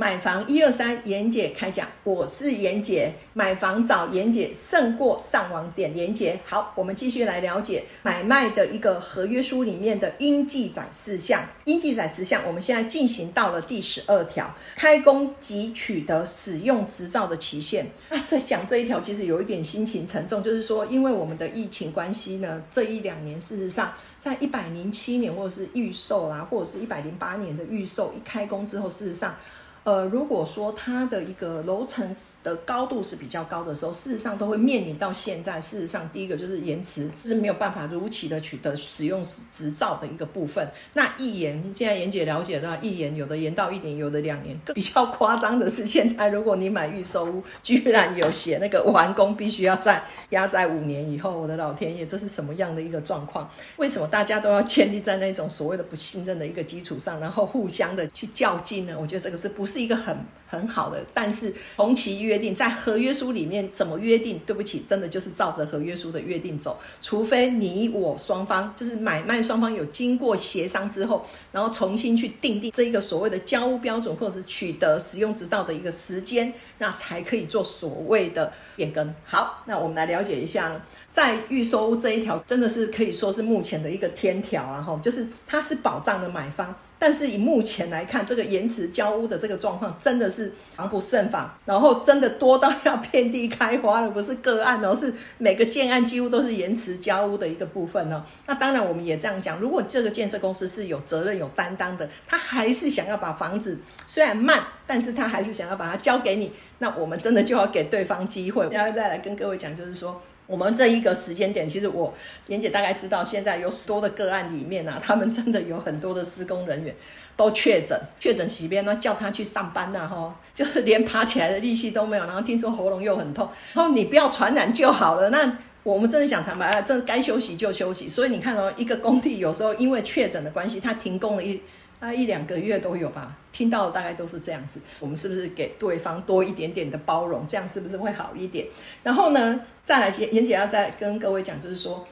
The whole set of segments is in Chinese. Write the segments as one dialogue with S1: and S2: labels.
S1: 买房一二三，严姐开讲，我是严姐，买房找严姐胜过上网点严姐。好，我们继续来了解买卖的一个合约书里面的应记载事项。应记载事项，我们现在进行到了第十二条，开工及取得使用执照的期限。那在讲这一条，其实有一点心情沉重，就是说，因为我们的疫情关系呢，这一两年事实上，在一百零七年或者是预售啊，或者是一百零八年的预售一开工之后，事实上。呃，如果说它的一个楼层的高度是比较高的时候，事实上都会面临到现在。事实上，第一个就是延迟，就是没有办法如期的取得使用执照的一个部分。那一延，现在严姐了解到一延有的延到一年，有的两年。更比较夸张的是，现在如果你买预售屋，居然有写那个完工必须要在压在五年以后。我的老天爷，这是什么样的一个状况？为什么大家都要建立在那种所谓的不信任的一个基础上，然后互相的去较劲呢？我觉得这个是不。是一个很很好的，但是同期约定在合约书里面怎么约定？对不起，真的就是照着合约书的约定走，除非你我双方就是买卖双方有经过协商之后，然后重新去定定这一个所谓的交屋标准，或者是取得使用执照的一个时间，那才可以做所谓的变更。好，那我们来了解一下呢，在预收这一条真的是可以说是目前的一个天条啊，哈，就是它是保障了买方。但是以目前来看，这个延迟交屋的这个状况真的是防不胜防，然后真的多到要遍地开花了，不是个案哦，是每个建案几乎都是延迟交屋的一个部分哦。那当然我们也这样讲，如果这个建设公司是有责任、有担当的，他还是想要把房子虽然慢，但是他还是想要把它交给你，那我们真的就要给对方机会。然后再来跟各位讲，就是说。我们这一个时间点，其实我妍姐大概知道，现在有多的个案里面啊，他们真的有很多的施工人员都确诊，确诊洗边呢，叫他去上班呐，哈，就是连爬起来的力气都没有，然后听说喉咙又很痛，然后你不要传染就好了。那我们真的想坦白啊，这该休息就休息。所以你看哦，一个工地有时候因为确诊的关系，他停工了一。啊，一两个月都有吧，听到的大概都是这样子。我们是不是给对方多一点点的包容，这样是不是会好一点？然后呢，再来严严姐要再跟各位讲，就是说，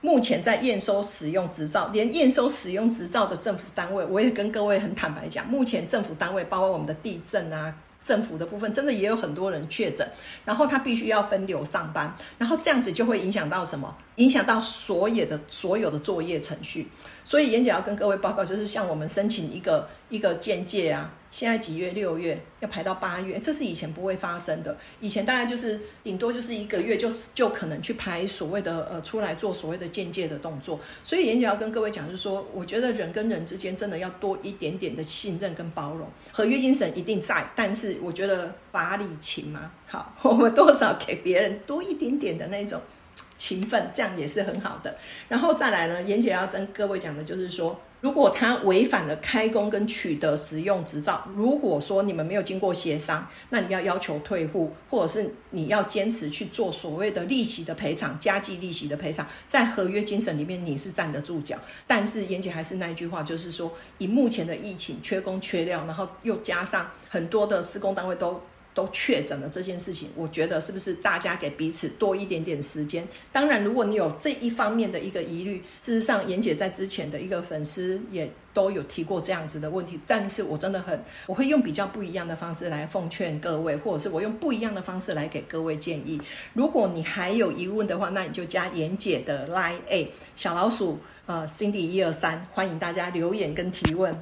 S1: 目前在验收使用执照，连验收使用执照的政府单位，我也跟各位很坦白讲，目前政府单位，包括我们的地震啊。政府的部分真的也有很多人确诊，然后他必须要分流上班，然后这样子就会影响到什么？影响到所有的所有的作业程序。所以严姐要跟各位报告，就是向我们申请一个一个鉴界啊。现在几月？六月要排到八月，这是以前不会发生的。以前大概就是顶多就是一个月，就是就可能去排所谓的呃出来做所谓的间接的动作。所以严姐要跟各位讲，就是说，我觉得人跟人之间真的要多一点点的信任跟包容，合约精神一定在，但是我觉得法理情嘛，好，我们多少给别人多一点点的那种。勤奋，这样也是很好的。然后再来呢，严姐要跟各位讲的就是说，如果他违反了开工跟取得使用执照，如果说你们没有经过协商，那你要要求退户，或者是你要坚持去做所谓的利息的赔偿、加计利息的赔偿，在合约精神里面你是站得住脚。但是严姐还是那一句话，就是说，以目前的疫情缺工缺料，然后又加上很多的施工单位都。都确诊了这件事情，我觉得是不是大家给彼此多一点点时间？当然，如果你有这一方面的一个疑虑，事实上，妍姐在之前的一个粉丝也都有提过这样子的问题。但是我真的很，我会用比较不一样的方式来奉劝各位，或者是我用不一样的方式来给各位建议。如果你还有疑问的话，那你就加妍姐的 line A 小老鼠呃 Cindy 一二三，欢迎大家留言跟提问。